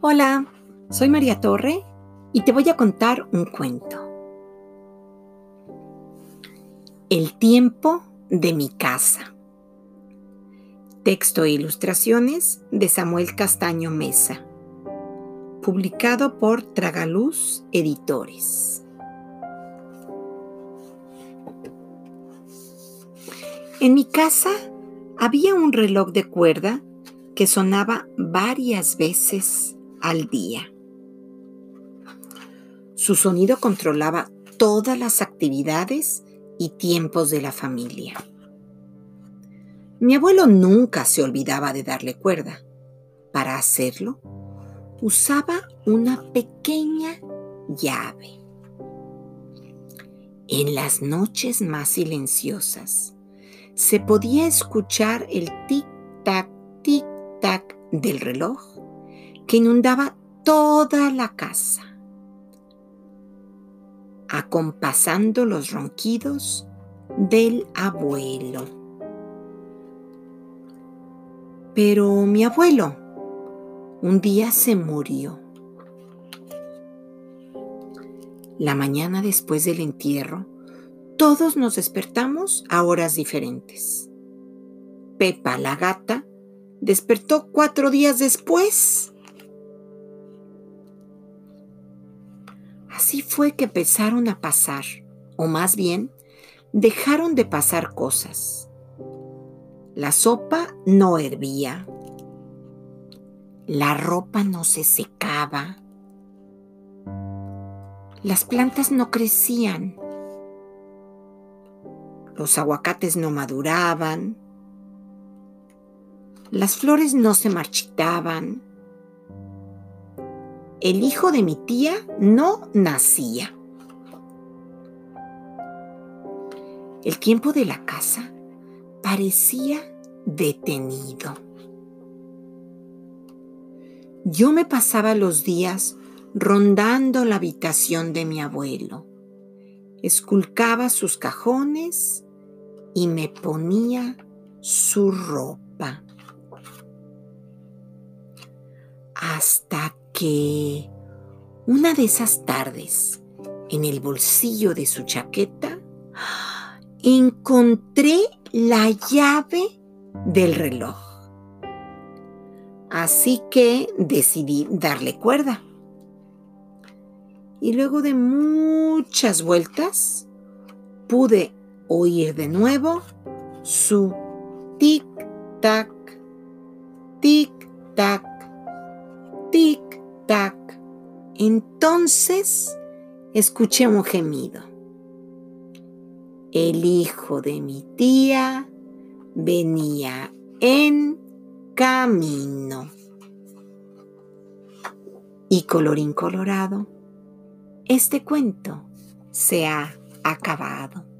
Hola, soy María Torre y te voy a contar un cuento. El tiempo de mi casa. Texto e ilustraciones de Samuel Castaño Mesa. Publicado por Tragaluz Editores. En mi casa había un reloj de cuerda que sonaba varias veces al día. Su sonido controlaba todas las actividades y tiempos de la familia. Mi abuelo nunca se olvidaba de darle cuerda. Para hacerlo, usaba una pequeña llave. En las noches más silenciosas, se podía escuchar el tic-tac, tic-tac del reloj que inundaba toda la casa, acompasando los ronquidos del abuelo. Pero mi abuelo un día se murió. La mañana después del entierro, todos nos despertamos a horas diferentes. Pepa la gata despertó cuatro días después Así fue que empezaron a pasar, o más bien, dejaron de pasar cosas. La sopa no hervía. La ropa no se secaba. Las plantas no crecían. Los aguacates no maduraban. Las flores no se marchitaban el hijo de mi tía no nacía. El tiempo de la casa parecía detenido. Yo me pasaba los días rondando la habitación de mi abuelo, esculcaba sus cajones y me ponía su ropa. Hasta que una de esas tardes, en el bolsillo de su chaqueta, encontré la llave del reloj. Así que decidí darle cuerda. Y luego de muchas vueltas, pude oír de nuevo su tic-tac, tic-tac, tic tac. Entonces escuché un gemido. El hijo de mi tía venía en camino. Y colorín colorado, este cuento se ha acabado.